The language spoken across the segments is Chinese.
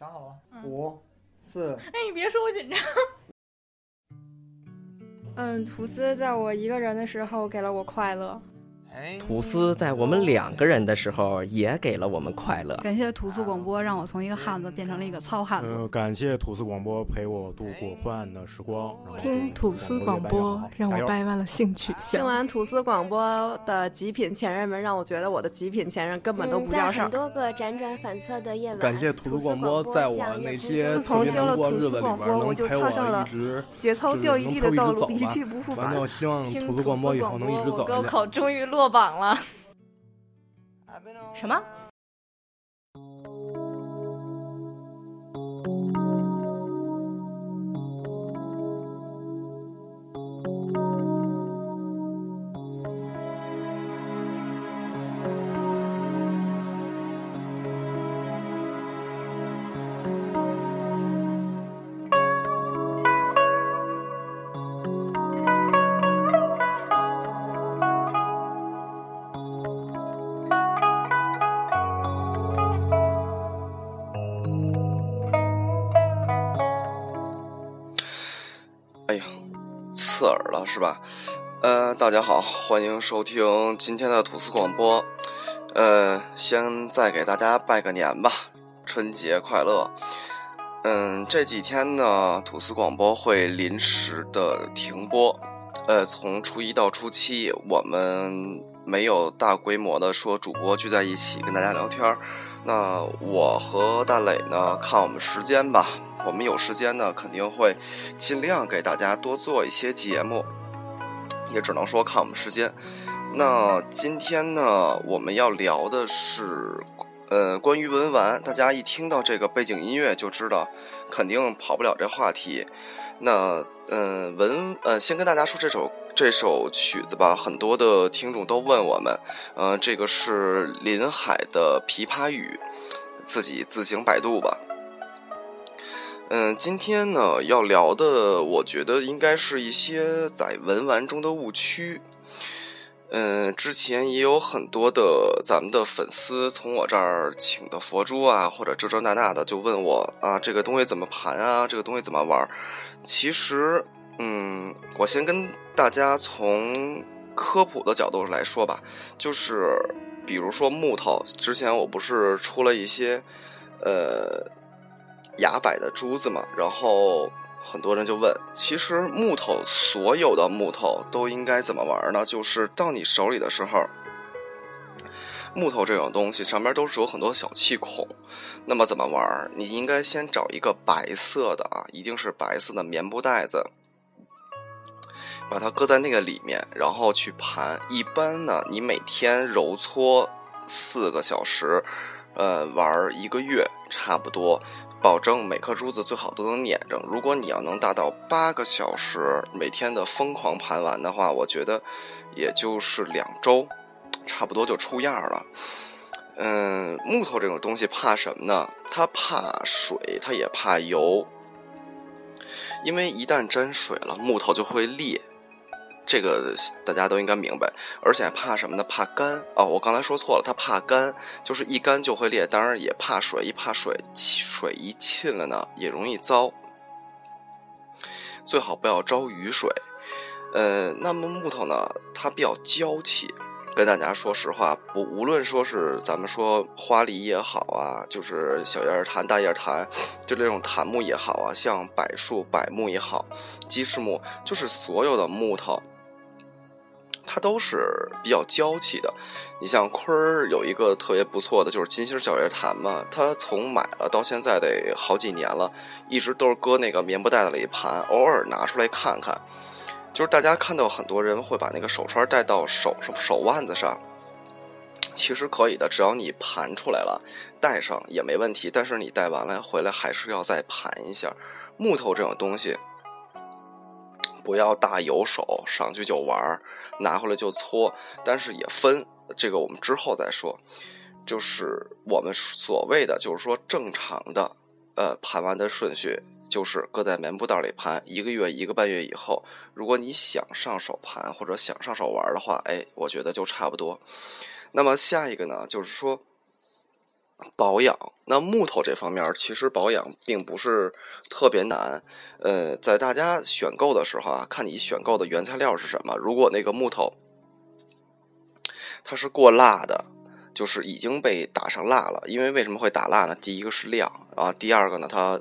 想好了吗？五、四。哎，你别说我紧张。嗯，吐司在我一个人的时候给了我快乐。吐司在我们两个人的时候也给了我们快乐。感谢吐司广播，让我从一个汉子变成了一个糙汉子。呃，感谢吐司广播陪我度过昏暗的时光。听吐司广播让我掰弯了性取向。听完吐司广播的极品前任们，让我觉得我的极品前任根本都不叫事儿。很多个辗转反侧的夜晚，感谢吐司广播，在我那些自从听了吐司广播，我就踏上了节操掉一地的道路，一去不复返。我希望吐司广播以后能一直走高考终于落落榜了。什么？是吧？呃，大家好，欢迎收听今天的吐司广播。呃，先再给大家拜个年吧，春节快乐。嗯，这几天呢，吐司广播会临时的停播。呃，从初一到初七，我们没有大规模的说主播聚在一起跟大家聊天。那我和大磊呢，看我们时间吧。我们有时间呢，肯定会尽量给大家多做一些节目。也只能说看我们时间。那今天呢，我们要聊的是，呃，关于文玩。大家一听到这个背景音乐就知道，肯定跑不了这话题。那，嗯，文，呃，先跟大家说这首这首曲子吧。很多的听众都问我们，呃，这个是林海的《琵琶语》，自己自行百度吧。嗯，今天呢要聊的，我觉得应该是一些在文玩中的误区。嗯，之前也有很多的咱们的粉丝从我这儿请的佛珠啊，或者这这那那的，就问我啊，这个东西怎么盘啊？这个东西怎么玩？其实，嗯，我先跟大家从科普的角度来说吧，就是比如说木头，之前我不是出了一些，呃。牙摆的珠子嘛，然后很多人就问，其实木头所有的木头都应该怎么玩呢？就是到你手里的时候，木头这种东西上面都是有很多小气孔，那么怎么玩？你应该先找一个白色的啊，一定是白色的棉布袋子，把它搁在那个里面，然后去盘。一般呢，你每天揉搓四个小时，呃，玩一个月差不多。保证每颗珠子最好都能撵着。如果你要能达到八个小时每天的疯狂盘玩的话，我觉得也就是两周，差不多就出样了。嗯，木头这种东西怕什么呢？它怕水，它也怕油。因为一旦沾水了，木头就会裂。这个大家都应该明白，而且还怕什么呢？怕干哦！我刚才说错了，它怕干，就是一干就会裂。当然也怕水，一怕水，水一沁了呢，也容易糟。最好不要招雨水。呃，那么木头呢，它比较娇气。跟大家说实话，不，无论说是咱们说花梨也好啊，就是小叶儿檀、大叶儿檀，就这种檀木也好啊，像柏树、柏木也好，鸡翅木，就是所有的木头。它都是比较娇气的，你像坤儿有一个特别不错的，就是金星小叶檀嘛，它从买了到现在得好几年了，一直都是搁那个棉布袋子里盘，偶尔拿出来看看。就是大家看到很多人会把那个手串戴到手手腕子上，其实可以的，只要你盘出来了，戴上也没问题。但是你戴完了回来还是要再盘一下，木头这种东西。不要大有手上去就玩，拿回来就搓，但是也分这个我们之后再说。就是我们所谓的，就是说正常的，呃，盘完的顺序就是搁在棉布袋里盘一个月一个半月以后，如果你想上手盘或者想上手玩的话，哎，我觉得就差不多。那么下一个呢，就是说，保养。那木头这方面，其实保养并不是特别难。呃，在大家选购的时候啊，看你选购的原材料是什么。如果那个木头它是过蜡的，就是已经被打上蜡了。因为为什么会打蜡呢？第一个是亮啊，第二个呢，它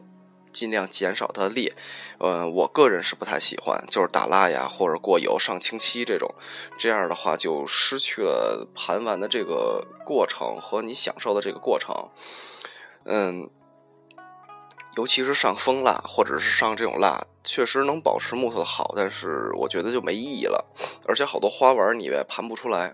尽量减少它的裂。呃，我个人是不太喜欢，就是打蜡呀，或者过油、上清漆这种，这样的话就失去了盘玩的这个过程和你享受的这个过程。嗯，尤其是上蜂蜡或者是上这种蜡，确实能保持木头的好，但是我觉得就没意义了。而且好多花纹你也盘不出来。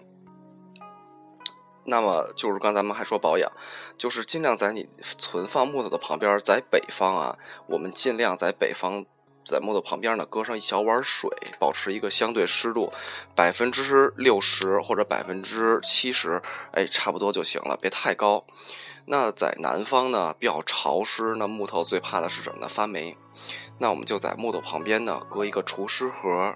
那么就是刚咱们还说保养，就是尽量在你存放木头的旁边，在北方啊，我们尽量在北方，在木头旁边呢搁上一小碗水，保持一个相对湿度百分之六十或者百分之七十，哎，差不多就行了，别太高。那在南方呢，比较潮湿，那木头最怕的是什么呢？发霉。那我们就在木头旁边呢，搁一个除湿盒，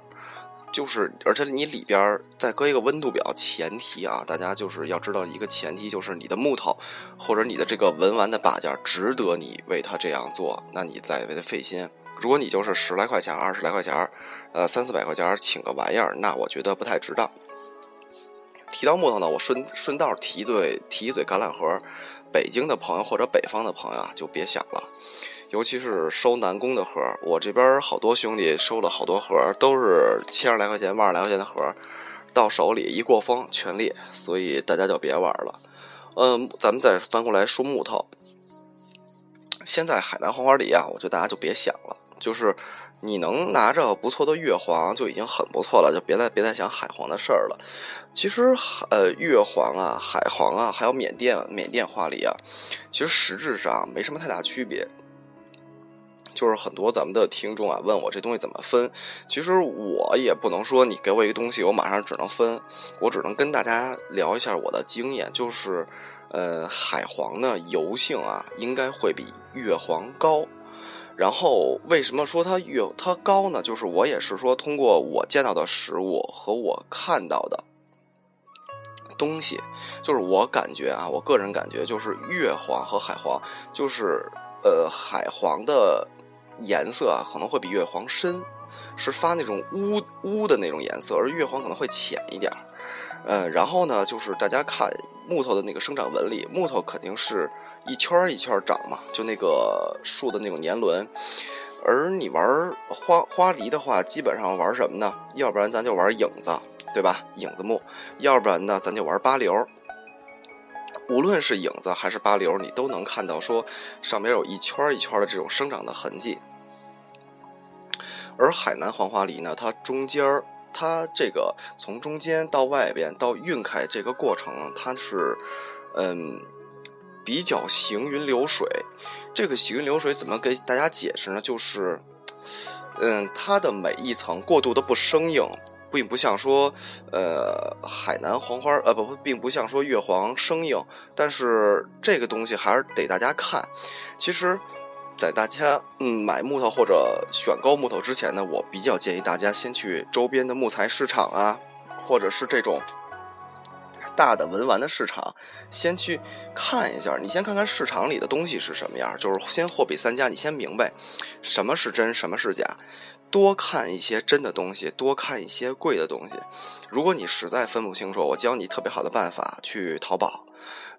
就是，而且你里边再搁一个温度表。前提啊，大家就是要知道一个前提，就是你的木头或者你的这个文玩的把件值得你为它这样做，那你再为它费心。如果你就是十来块钱、二十来块钱，呃，三四百块钱请个玩意儿，那我觉得不太值当。提到木头呢，我顺顺道提对提一嘴橄榄核。北京的朋友或者北方的朋友啊，就别想了，尤其是收南宫的盒，我这边好多兄弟收了好多盒，都是千十来块钱、万十来块钱的盒，到手里一过风全裂，所以大家就别玩了。嗯，咱们再翻过来说木头，现在海南黄花梨啊，我觉得大家就别想了，就是你能拿着不错的月黄就已经很不错了，就别再别再想海黄的事儿了。其实，呃，月黄啊、海黄啊，还有缅甸缅甸花梨啊，其实实质上没什么太大区别。就是很多咱们的听众啊问我这东西怎么分，其实我也不能说你给我一个东西，我马上只能分，我只能跟大家聊一下我的经验。就是，呃，海黄呢油性啊应该会比月黄高。然后为什么说它月它高呢？就是我也是说通过我见到的实物和我看到的。东西就是我感觉啊，我个人感觉就是月黄和海黄，就是呃海黄的颜色啊可能会比月黄深，是发那种乌乌的那种颜色，而月黄可能会浅一点儿。呃，然后呢，就是大家看木头的那个生长纹理，木头肯定是一圈一圈长嘛，就那个树的那种年轮。而你玩花花梨的话，基本上玩什么呢？要不然咱就玩影子。对吧？影子木，要不然呢，咱就玩八流。无论是影子还是八流，你都能看到说上面有一圈一圈的这种生长的痕迹。而海南黄花梨呢，它中间儿，它这个从中间到外边到晕开这个过程，它是嗯比较行云流水。这个行云流水怎么给大家解释呢？就是嗯，它的每一层过渡的不生硬。并不像说，呃，海南黄花，呃，不不，并不像说月黄生硬，但是这个东西还是得大家看。其实，在大家嗯买木头或者选购木头之前呢，我比较建议大家先去周边的木材市场啊，或者是这种大的文玩的市场，先去看一下。你先看看市场里的东西是什么样，就是先货比三家，你先明白什么是真，什么是假。多看一些真的东西，多看一些贵的东西。如果你实在分不清楚，我教你特别好的办法，去淘宝，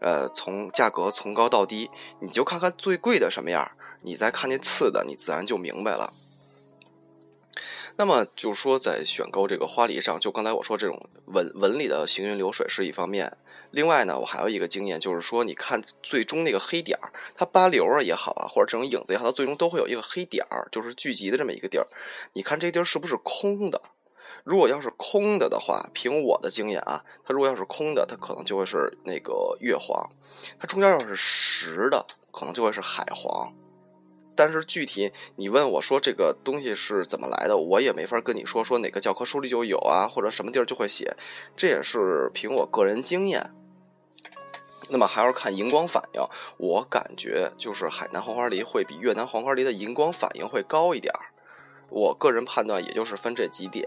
呃，从价格从高到低，你就看看最贵的什么样，你再看那次的，你自然就明白了。那么就说在选购这个花梨上，就刚才我说这种纹纹理的行云流水是一方面。另外呢，我还有一个经验，就是说，你看最终那个黑点儿，它八流啊也好啊，或者这种影子也好，它最终都会有一个黑点儿，就是聚集的这么一个地儿。你看这地儿是不是空的？如果要是空的的话，凭我的经验啊，它如果要是空的，它可能就会是那个月黄；它中间要是实的，可能就会是海黄。但是具体你问我说这个东西是怎么来的，我也没法跟你说，说哪个教科书里就有啊，或者什么地儿就会写，这也是凭我个人经验。那么还要看荧光反应，我感觉就是海南黄花梨会比越南黄花梨的荧光反应会高一点儿。我个人判断也就是分这几点，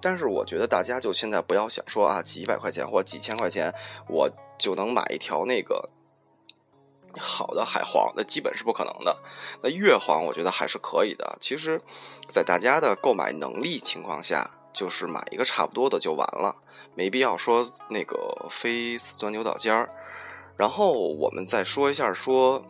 但是我觉得大家就现在不要想说啊几百块钱或几千块钱我就能买一条那个好的海黄，那基本是不可能的。那月黄，我觉得还是可以的。其实，在大家的购买能力情况下，就是买一个差不多的就完了，没必要说那个非钻牛角尖儿。然后我们再说一下，说，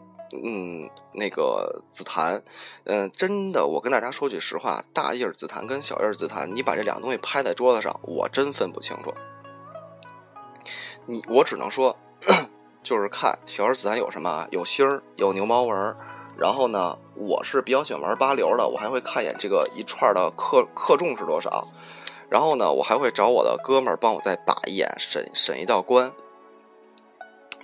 嗯，那个紫檀，嗯，真的，我跟大家说句实话，大叶紫檀跟小叶紫檀，你把这两个东西拍在桌子上，我真分不清楚。你，我只能说。就是看小叶紫檀有什么，有芯儿，有牛毛纹儿然后呢，我是比较喜欢玩八流的，我还会看一眼这个一串的克克重是多少。然后呢，我还会找我的哥们儿帮我再把一眼，审审一道关。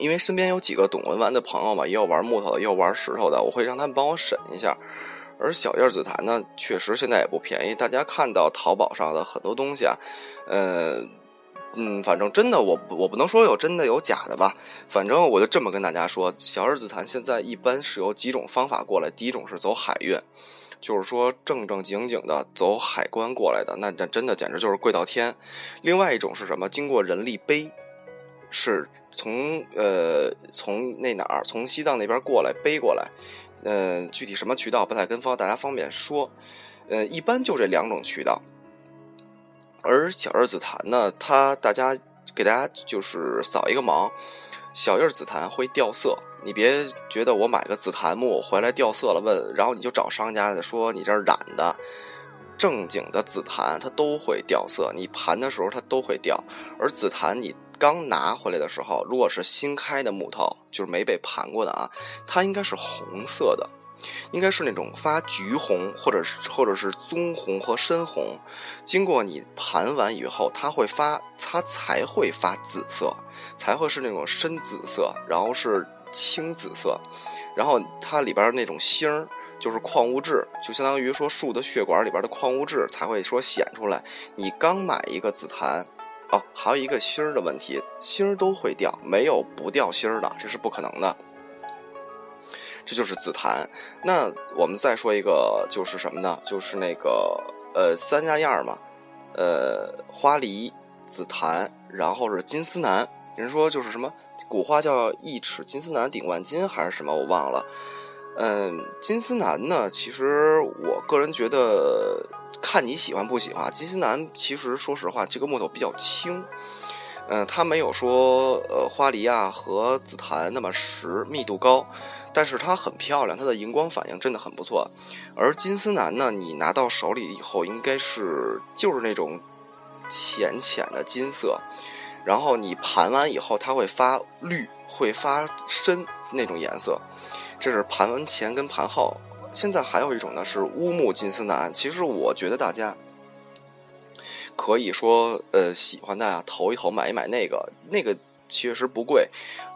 因为身边有几个懂文玩的朋友嘛，也有玩木头的，也有玩石头的，我会让他们帮我审一下。而小叶紫檀呢，确实现在也不便宜。大家看到淘宝上的很多东西啊，呃。嗯，反正真的，我我不能说有真的有假的吧。反正我就这么跟大家说，小叶紫檀现在一般是有几种方法过来。第一种是走海运，就是说正正经经的走海关过来的，那这真的简直就是贵到天。另外一种是什么？经过人力背，是从呃从那哪儿从西藏那边过来背过来。呃，具体什么渠道不太跟方大家方便说。呃，一般就这两种渠道。而小叶紫檀呢，它大家给大家就是扫一个盲，小叶紫檀会掉色，你别觉得我买个紫檀木回来掉色了，问，然后你就找商家说你这染的，正经的紫檀它都会掉色，你盘的时候它都会掉。而紫檀你刚拿回来的时候，如果是新开的木头，就是没被盘过的啊，它应该是红色的。应该是那种发橘红，或者是或者是棕红和深红，经过你盘完以后，它会发，它才会发紫色，才会是那种深紫色，然后是青紫色，然后它里边那种星儿就是矿物质，就相当于说树的血管里边的矿物质才会说显出来。你刚买一个紫檀，哦，还有一个芯儿的问题，芯儿都会掉，没有不掉芯儿的，这是不可能的。这就是紫檀。那我们再说一个，就是什么呢？就是那个呃三家样嘛，呃花梨、紫檀，然后是金丝楠。人说就是什么古话叫一尺金丝楠顶万金，还是什么我忘了。嗯，金丝楠呢，其实我个人觉得看你喜欢不喜欢。金丝楠其实说实话，这个木头比较轻，嗯，它没有说呃花梨啊和紫檀那么实，密度高。但是它很漂亮，它的荧光反应真的很不错。而金丝楠呢，你拿到手里以后，应该是就是那种浅浅的金色，然后你盘完以后，它会发绿，会发深那种颜色。这是盘完前跟盘后。现在还有一种呢，是乌木金丝楠。其实我觉得大家可以说，呃，喜欢的呀，投一投，买一买那个，那个确实不贵。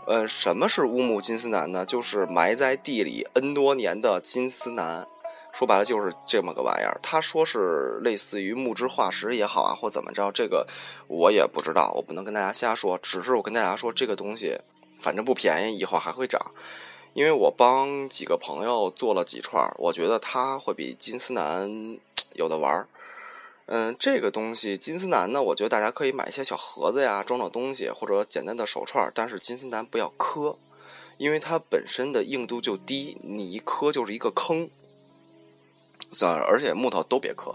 呃，什么是乌木金丝楠呢？就是埋在地里 N 多年的金丝楠，说白了就是这么个玩意儿。他说是类似于木质化石也好啊，或怎么着，这个我也不知道，我不能跟大家瞎说。只是我跟大家说，这个东西反正不便宜，以后还会涨。因为我帮几个朋友做了几串，我觉得它会比金丝楠有的玩儿。嗯，这个东西金丝楠呢，我觉得大家可以买一些小盒子呀，装装东西，或者简单的手串。但是金丝楠不要磕，因为它本身的硬度就低，你一磕就是一个坑。算，而且木头都别磕，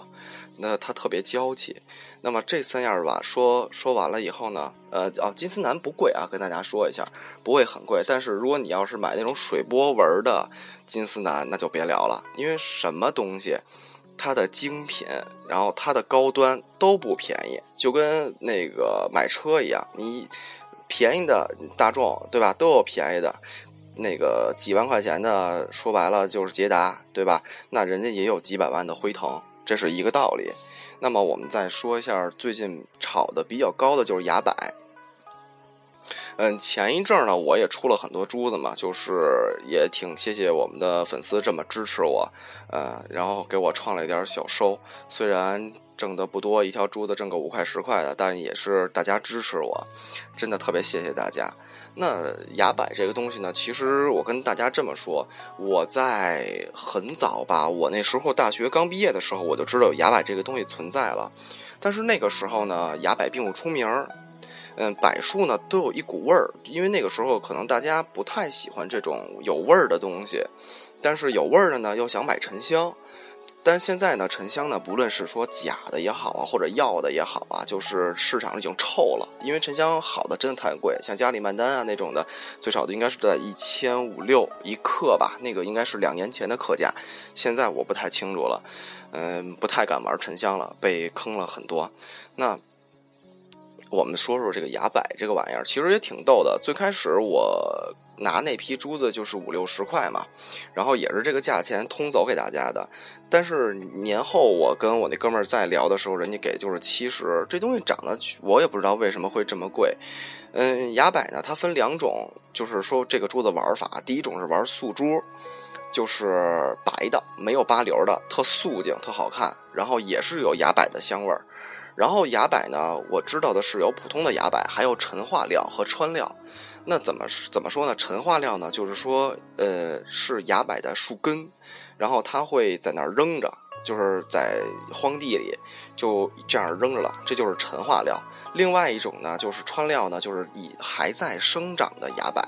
那它特别娇气。那么这三样吧，说说完了以后呢，呃，哦，金丝楠不贵啊，跟大家说一下，不会很贵。但是如果你要是买那种水波纹的金丝楠，那就别聊了，因为什么东西。它的精品，然后它的高端都不便宜，就跟那个买车一样，你便宜的大众对吧，都有便宜的，那个几万块钱的，说白了就是捷达对吧？那人家也有几百万的辉腾，这是一个道理。那么我们再说一下最近炒的比较高的就是雅柏。嗯，前一阵儿呢，我也出了很多珠子嘛，就是也挺谢谢我们的粉丝这么支持我，呃，然后给我创了一点小收，虽然挣的不多，一条珠子挣个五块十块的，但也是大家支持我，真的特别谢谢大家。那崖柏这个东西呢，其实我跟大家这么说，我在很早吧，我那时候大学刚毕业的时候，我就知道崖柏这个东西存在了，但是那个时候呢，崖柏并不出名儿。嗯，柏树呢都有一股味儿，因为那个时候可能大家不太喜欢这种有味儿的东西，但是有味儿的呢又想买沉香。但是现在呢，沉香呢，不论是说假的也好啊，或者药的也好啊，就是市场已经臭了。因为沉香好的真的太贵，像加里曼丹啊那种的，最少的应该是在一千五六一克吧，那个应该是两年前的克价，现在我不太清楚了，嗯，不太敢玩沉香了，被坑了很多。那我们说说这个崖柏这个玩意儿，其实也挺逗的。最开始我。拿那批珠子就是五六十块嘛，然后也是这个价钱通走给大家的。但是年后我跟我那哥们儿再聊的时候，人家给就是七十。这东西涨得我也不知道为什么会这么贵。嗯，崖柏呢，它分两种，就是说这个珠子玩法。第一种是玩素珠，就是白的，没有八流的，特素净，特好看，然后也是有崖柏的香味儿。然后崖柏呢，我知道的是有普通的崖柏，还有陈化料和川料。那怎么怎么说呢？陈化料呢，就是说，呃，是崖柏的树根，然后它会在那儿扔着，就是在荒地里就这样扔着了，这就是陈化料。另外一种呢，就是川料呢，就是以还在生长的崖柏。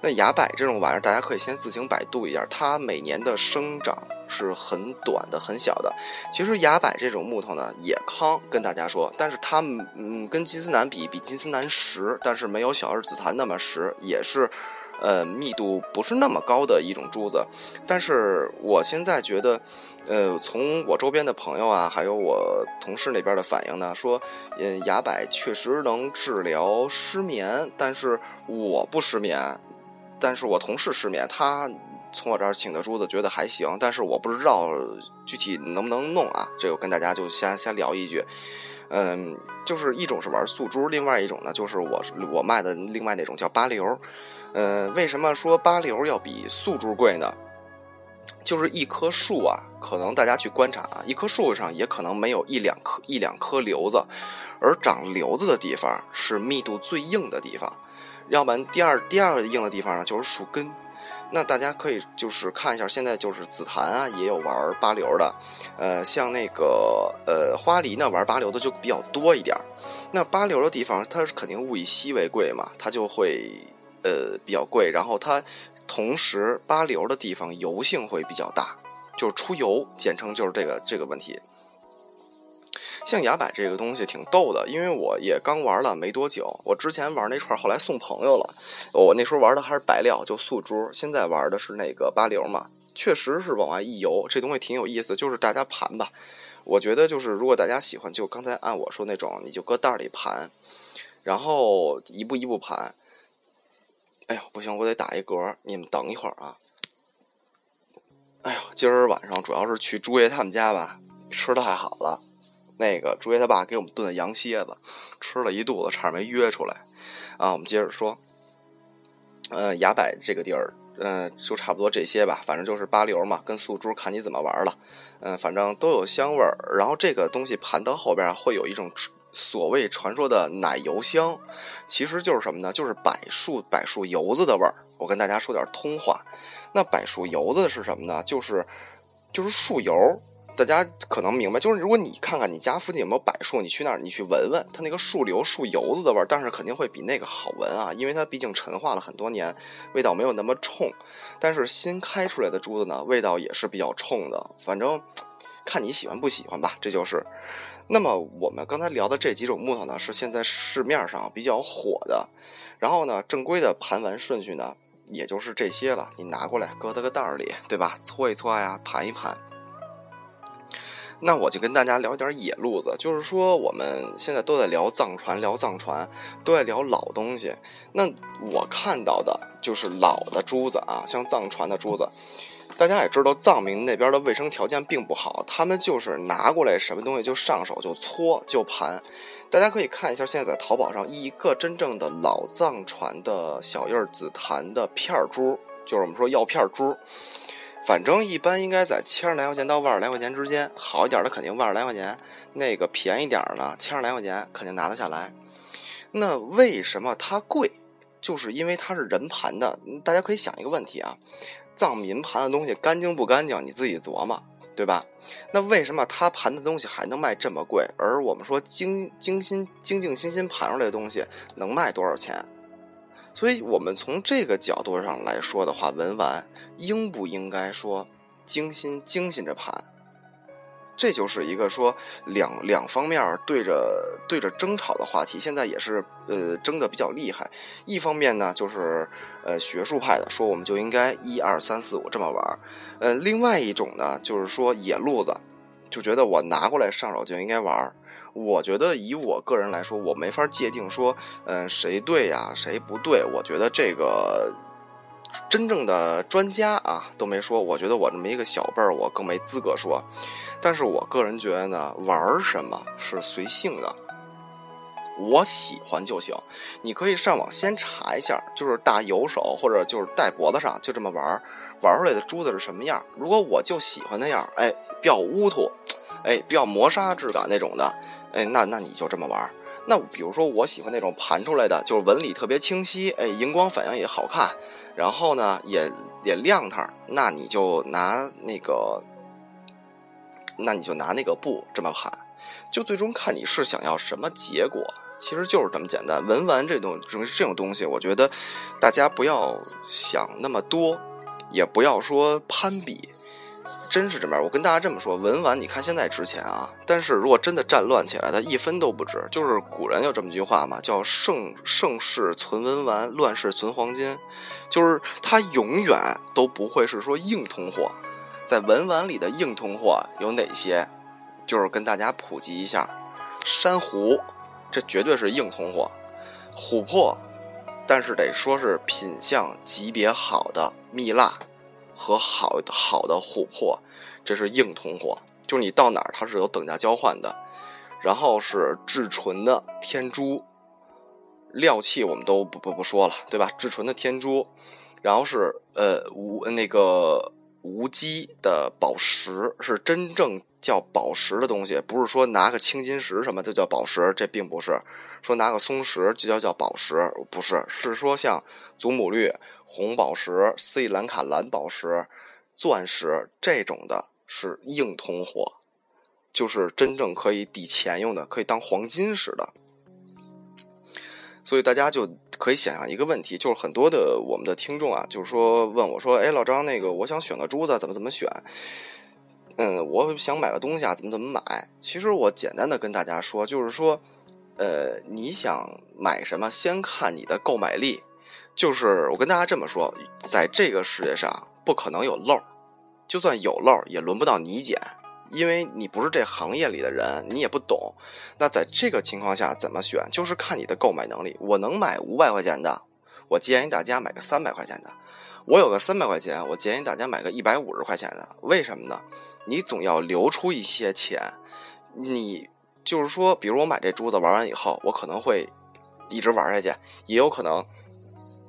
那崖柏这种玩意儿，大家可以先自行百度一下，它每年的生长是很短的、很小的。其实崖柏这种木头呢，也康，跟大家说，但是它嗯，跟金丝楠比，比金丝楠实，但是没有小儿紫檀那么实，也是，呃，密度不是那么高的一种珠子。但是我现在觉得，呃，从我周边的朋友啊，还有我同事那边的反应呢，说，嗯，崖柏确实能治疗失眠，但是我不失眠。但是我同事失眠，他从我这儿请的珠子觉得还行，但是我不知道具体能不能弄啊。这个跟大家就先先聊一句，嗯，就是一种是玩素珠，另外一种呢就是我我卖的另外那种叫八流。嗯，为什么说八流要比素珠贵呢？就是一棵树啊，可能大家去观察啊，一棵树上也可能没有一两颗一两颗瘤子，而长瘤子的地方是密度最硬的地方。要不然，第二第二个硬的地方呢，就是树根。那大家可以就是看一下，现在就是紫檀啊，也有玩八流的。呃，像那个呃花梨呢，玩八流的就比较多一点。那八流的地方，它是肯定物以稀为贵嘛，它就会呃比较贵。然后它同时八流的地方油性会比较大，就是出油，简称就是这个这个问题。像崖柏这个东西挺逗的，因为我也刚玩了没多久。我之前玩那串，后来送朋友了。我那时候玩的还是白料，就素珠。现在玩的是那个八流嘛，确实是往外一游，这东西挺有意思。就是大家盘吧，我觉得就是如果大家喜欢，就刚才按我说那种，你就搁袋里盘，然后一步一步盘。哎呦，不行，我得打一嗝，你们等一会儿啊。哎呦，今儿晚上主要是去朱爷他们家吧，吃的太好了。那个朱爷他爸给我们炖的羊蝎子，吃了一肚子，差点没约出来。啊，我们接着说，呃，崖柏这个地儿，嗯，就差不多这些吧。反正就是八流嘛，跟素珠看你怎么玩了。嗯，反正都有香味儿。然后这个东西盘到后边会有一种所谓传说的奶油香，其实就是什么呢？就是柏树柏树油子的味儿。我跟大家说点通话，那柏树油子是什么呢？就是就是树油。大家可能明白，就是如果你看看你家附近有没有柏树，你去那儿你去闻闻，它那个树瘤、树油子的味儿，但是肯定会比那个好闻啊，因为它毕竟陈化了很多年，味道没有那么冲。但是新开出来的珠子呢，味道也是比较冲的，反正看你喜欢不喜欢吧，这就是。那么我们刚才聊的这几种木头呢，是现在市面上比较火的。然后呢，正规的盘玩顺序呢，也就是这些了。你拿过来搁在个袋儿里，对吧？搓一搓呀，盘一盘。那我就跟大家聊点野路子，就是说我们现在都在聊藏传，聊藏传，都在聊老东西。那我看到的就是老的珠子啊，像藏传的珠子，大家也知道藏民那边的卫生条件并不好，他们就是拿过来什么东西就上手就搓就盘。大家可以看一下，现在在淘宝上一个真正的老藏传的小叶紫檀的片珠，就是我们说药片珠。反正一般应该在千十来块钱到万来块钱之间，好一点的肯定万来块钱，那个便宜点儿呢，千十来块钱肯定拿得下来。那为什么它贵？就是因为它是人盘的。大家可以想一个问题啊，藏民盘的东西干净不干净？你自己琢磨。对吧？那为什么他盘的东西还能卖这么贵？而我们说精精心精精心心盘出来的东西能卖多少钱？所以我们从这个角度上来说的话，文玩应不应该说精心精心着盘？这就是一个说两两方面对着对着争吵的话题，现在也是呃争的比较厉害。一方面呢，就是呃学术派的说我们就应该一二三四五这么玩儿呃，另外一种呢，就是说野路子，就觉得我拿过来上手就应该玩儿我觉得以我个人来说，我没法界定说嗯谁对呀谁不对。我觉得这个真正的专家啊都没说，我觉得我这么一个小辈儿，我更没资格说。但是我个人觉得呢，玩什么是随性的，我喜欢就行。你可以上网先查一下，就是大油手或者就是戴脖子上，就这么玩，玩出来的珠子是什么样。如果我就喜欢那样，哎，比较乌突，哎，比较磨砂质感那种的，哎，那那你就这么玩。那比如说我喜欢那种盘出来的，就是纹理特别清晰，哎，荧光反应也好看，然后呢也也亮堂，那你就拿那个。那你就拿那个布这么盘，就最终看你是想要什么结果，其实就是这么简单。文玩这种这种东西，我觉得大家不要想那么多，也不要说攀比，真是这么样。我跟大家这么说，文玩你看现在值钱啊，但是如果真的战乱起来，它一分都不值。就是古人有这么句话嘛，叫盛盛世存文玩，乱世存黄金，就是它永远都不会是说硬通货。在文玩里的硬通货有哪些？就是跟大家普及一下，珊瑚，这绝对是硬通货；琥珀，但是得说是品相级别好的蜜蜡和好好的琥珀，这是硬通货，就是你到哪儿它是有等价交换的。然后是至纯的天珠，料器我们都不不不说了，对吧？至纯的天珠，然后是呃无那个。无机的宝石是真正叫宝石的东西，不是说拿个青金石什么就叫宝石，这并不是说拿个松石就叫叫宝石，不是，是说像祖母绿、红宝石、斯里兰卡蓝宝石、钻石这种的，是硬通货，就是真正可以抵钱用的，可以当黄金使的。所以大家就可以想象一个问题，就是很多的我们的听众啊，就是说问我说：“哎，老张，那个我想选个珠子，怎么怎么选？嗯，我想买个东西啊，怎么怎么买？”其实我简单的跟大家说，就是说，呃，你想买什么，先看你的购买力。就是我跟大家这么说，在这个世界上不可能有漏，就算有漏，也轮不到你捡。因为你不是这行业里的人，你也不懂。那在这个情况下怎么选？就是看你的购买能力。我能买五百块钱的，我建议大家买个三百块钱的。我有个三百块钱，我建议大家买个一百五十块钱的。为什么呢？你总要留出一些钱。你就是说，比如我买这珠子玩完以后，我可能会一直玩下去，也有可能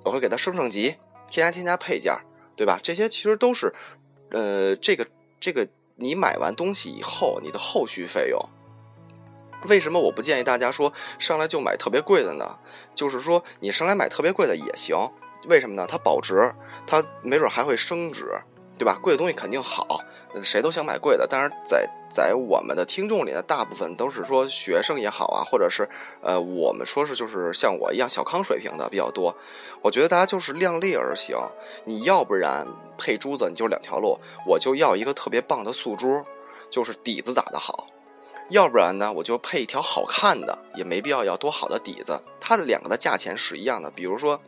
我会给它升升级，添加添加配件，对吧？这些其实都是，呃，这个这个。你买完东西以后，你的后续费用，为什么我不建议大家说上来就买特别贵的呢？就是说你上来买特别贵的也行，为什么呢？它保值，它没准还会升值，对吧？贵的东西肯定好，谁都想买贵的。但是在在我们的听众里呢，大部分都是说学生也好啊，或者是呃，我们说是就是像我一样小康水平的比较多。我觉得大家就是量力而行，你要不然。配珠子你就两条路，我就要一个特别棒的素珠，就是底子打得好；要不然呢，我就配一条好看的，也没必要要多好的底子。它的两个的价钱是一样的。比如说，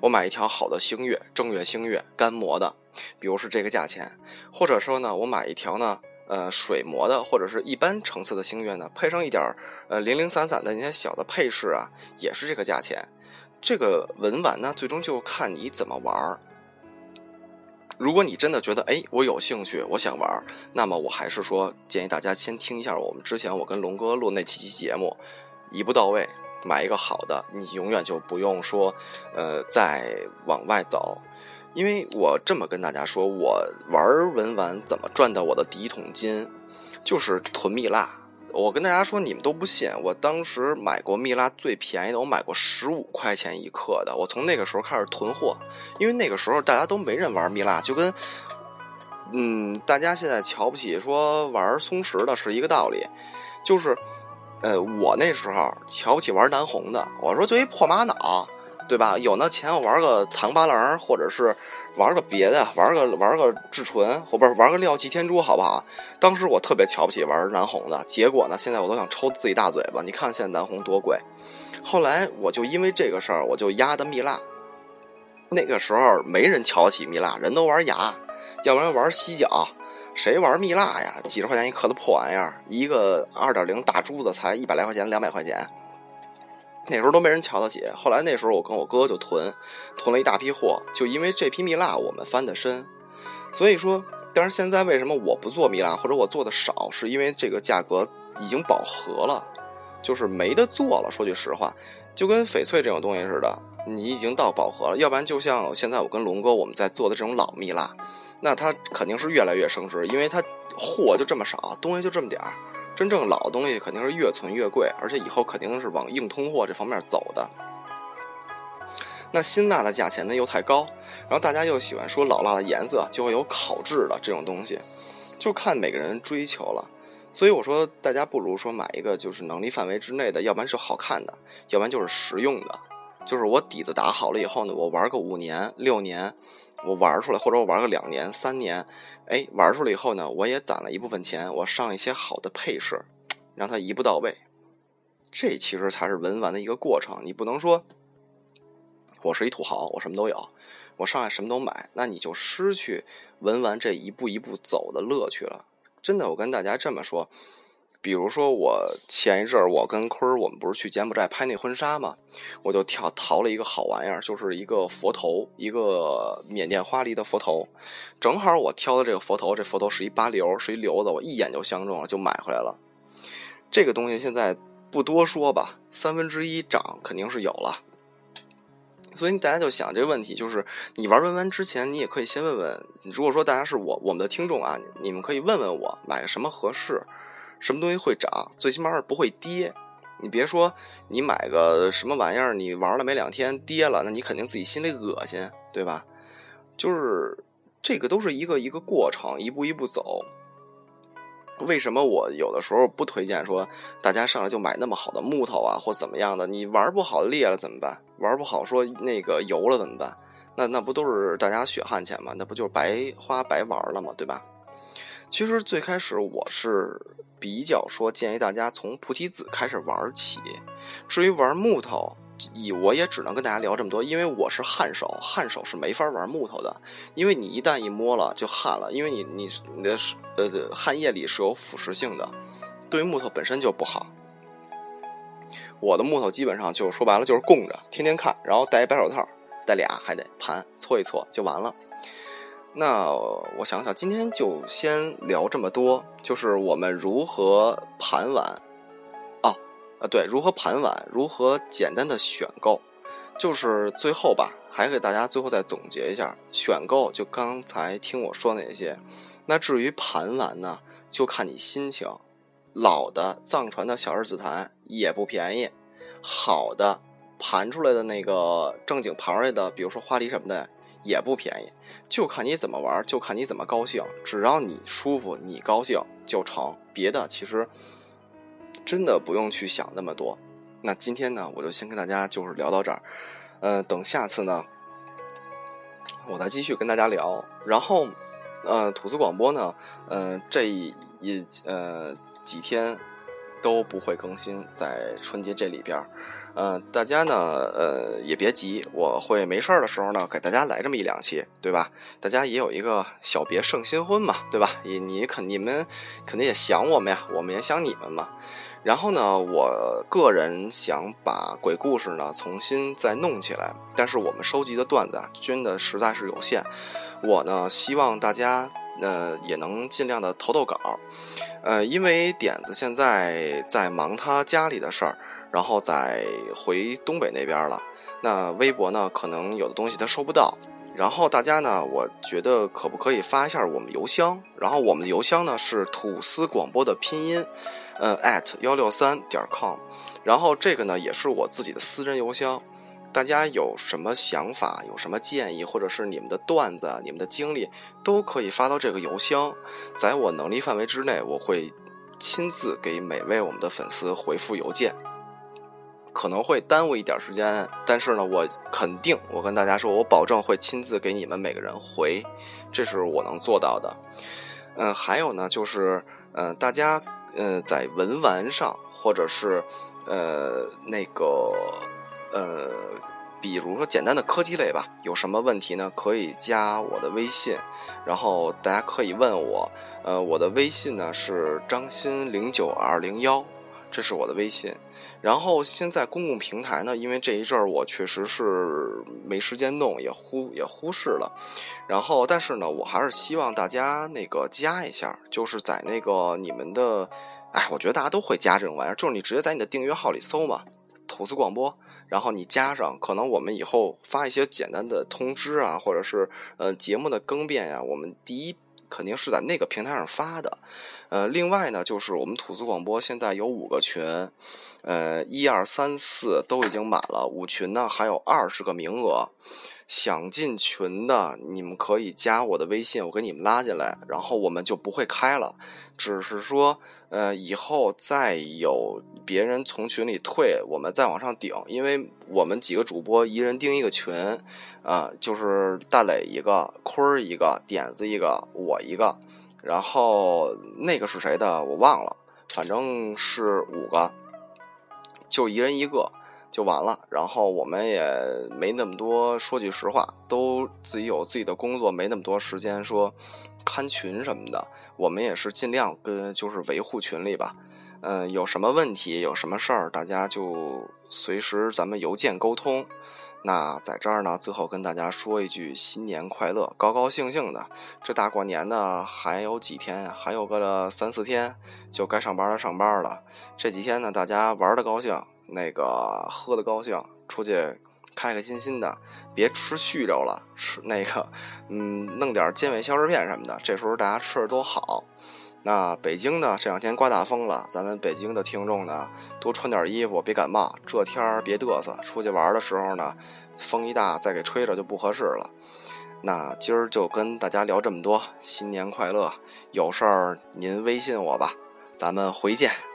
我买一条好的星月正月星月干磨的，比如是这个价钱；或者说呢，我买一条呢，呃，水磨的或者是一般成色的星月呢，配上一点呃零零散散的那些小的配饰啊，也是这个价钱。这个文玩呢，最终就看你怎么玩。如果你真的觉得，哎，我有兴趣，我想玩，那么我还是说建议大家先听一下我们之前我跟龙哥录那几期节目，一步到位，买一个好的，你永远就不用说，呃，再往外走，因为我这么跟大家说，我玩文玩怎么赚到我的第一桶金，就是囤蜜蜡。我跟大家说，你们都不信。我当时买过蜜蜡最便宜的，我买过十五块钱一克的。我从那个时候开始囤货，因为那个时候大家都没人玩蜜蜡，就跟嗯，大家现在瞧不起说玩松石的是一个道理，就是，呃，我那时候瞧不起玩南红的，我说就一破玛瑙，对吧？有那钱我玩个唐八郎，或者是玩个别的，玩个玩个至纯，或不是玩个廖气天珠，好不好？当时我特别瞧不起玩南红的，结果呢，现在我都想抽自己大嘴巴。你看现在南红多贵，后来我就因为这个事儿，我就压的蜜蜡。那个时候没人瞧得起蜜蜡，人都玩牙。要不然玩犀角，谁玩蜜蜡呀？几十块钱一克的破玩意儿，一个二点零大珠子才一百来块钱，两百块钱。那时候都没人瞧得起。后来那时候我跟我哥就囤，囤了一大批货，就因为这批蜜蜡我们翻的身。所以说，但是现在为什么我不做蜜蜡，或者我做的少，是因为这个价格已经饱和了，就是没得做了。说句实话，就跟翡翠这种东西似的，你已经到饱和了。要不然就像现在我跟龙哥我们在做的这种老蜜蜡。那它肯定是越来越升值，因为它货就这么少，东西就这么点儿。真正老东西肯定是越存越贵，而且以后肯定是往硬通货这方面走的。那新蜡的价钱呢又太高，然后大家又喜欢说老蜡的颜色就会有烤制的这种东西，就看每个人追求了。所以我说，大家不如说买一个就是能力范围之内的，要不然是好看的，要不然就是实用的。就是我底子打好了以后呢，我玩个五年六年。我玩出来，或者我玩个两年、三年，哎，玩出来以后呢，我也攒了一部分钱，我上一些好的配饰，让它一步到位。这其实才是文玩的一个过程。你不能说，我是一土豪，我什么都有，我上来什么都买，那你就失去文玩这一步一步走的乐趣了。真的，我跟大家这么说。比如说，我前一阵儿，我跟坤儿，我们不是去柬埔寨拍那婚纱嘛，我就挑淘了一个好玩意儿，就是一个佛头，一个缅甸花梨的佛头。正好我挑的这个佛头，这佛头是一八流，是一流子，我一眼就相中了，就买回来了。这个东西现在不多说吧，三分之一涨肯定是有了。所以大家就想这个问题，就是你玩文玩之前，你也可以先问问，如果说大家是我我们的听众啊，你们可以问问我买个什么合适。什么东西会涨？最起码是不会跌。你别说，你买个什么玩意儿，你玩了没两天跌了，那你肯定自己心里恶心，对吧？就是这个都是一个一个过程，一步一步走。为什么我有的时候不推荐说大家上来就买那么好的木头啊，或怎么样的？你玩不好裂了怎么办？玩不好说那个油了怎么办？那那不都是大家血汗钱吗？那不就是白花白玩了吗？对吧？其实最开始我是。比较说，建议大家从菩提子开始玩起。至于玩木头，以我也只能跟大家聊这么多，因为我是汗手，汗手是没法玩木头的，因为你一旦一摸了就汗了，因为你你你的呃汗液里是有腐蚀性的，对于木头本身就不好。我的木头基本上就说白了就是供着，天天看，然后戴一白手套，戴俩还得盘搓一搓就完了。那我想想，今天就先聊这么多，就是我们如何盘碗，哦，呃，对，如何盘碗，如何简单的选购，就是最后吧，还给大家最后再总结一下，选购就刚才听我说那些，那至于盘碗呢，就看你心情，老的藏传的小日紫檀也不便宜，好的盘出来的那个正经盘出来的，比如说花梨什么的。也不便宜，就看你怎么玩，就看你怎么高兴。只要你舒服，你高兴就成。别的其实真的不用去想那么多。那今天呢，我就先跟大家就是聊到这儿。呃，等下次呢，我再继续跟大家聊。然后，呃，吐司广播呢，呃，这一呃几天都不会更新在春节这里边。呃，大家呢，呃，也别急，我会没事儿的时候呢，给大家来这么一两期，对吧？大家也有一个小别胜新婚嘛，对吧？你你肯你们肯定也想我们呀，我们也想你们嘛。然后呢，我个人想把鬼故事呢重新再弄起来，但是我们收集的段子啊，真的实在是有限。我呢，希望大家呃也能尽量的投投稿，呃，因为点子现在在忙他家里的事儿。然后再回东北那边了，那微博呢？可能有的东西他收不到。然后大家呢，我觉得可不可以发一下我们邮箱？然后我们的邮箱呢是吐司广播的拼音，呃，at 幺六三点 com。然后这个呢也是我自己的私人邮箱，大家有什么想法，有什么建议，或者是你们的段子、你们的经历，都可以发到这个邮箱，在我能力范围之内，我会亲自给每位我们的粉丝回复邮件。可能会耽误一点时间，但是呢，我肯定，我跟大家说，我保证会亲自给你们每个人回，这是我能做到的。嗯，还有呢，就是，呃，大家，呃，在文玩上，或者是，呃，那个，呃，比如说简单的科技类吧，有什么问题呢？可以加我的微信，然后大家可以问我，呃，我的微信呢是张鑫零九二零幺，这是我的微信。然后现在公共平台呢，因为这一阵儿我确实是没时间弄，也忽也忽视了。然后，但是呢，我还是希望大家那个加一下，就是在那个你们的，哎，我觉得大家都会加这种玩意儿，就是你直接在你的订阅号里搜嘛，吐司广播，然后你加上，可能我们以后发一些简单的通知啊，或者是呃节目的更变呀，我们第一肯定是在那个平台上发的。呃，另外呢，就是我们吐司广播现在有五个群。呃，一二三四都已经满了，五群呢还有二十个名额，想进群的你们可以加我的微信，我给你们拉进来，然后我们就不会开了，只是说，呃，以后再有别人从群里退，我们再往上顶，因为我们几个主播一人盯一个群，啊，就是大磊一个，坤儿一个，点子一个，我一个，然后那个是谁的我忘了，反正是五个。就一人一个就完了，然后我们也没那么多。说句实话，都自己有自己的工作，没那么多时间说看群什么的。我们也是尽量跟就是维护群里吧。嗯，有什么问题，有什么事儿，大家就随时咱们邮件沟通。那在这儿呢，最后跟大家说一句新年快乐，高高兴兴的。这大过年的还有几天呀？还有个三四天就该上班了，上班了。这几天呢，大家玩的高兴。那个喝的高兴，出去开开心心的，别吃虚肉了，吃那个，嗯，弄点健胃消食片什么的。这时候大家吃的都好。那北京呢，这两天刮大风了，咱们北京的听众呢，多穿点衣服，别感冒。这天儿别嘚瑟，出去玩的时候呢，风一大再给吹着就不合适了。那今儿就跟大家聊这么多，新年快乐！有事儿您微信我吧，咱们回见。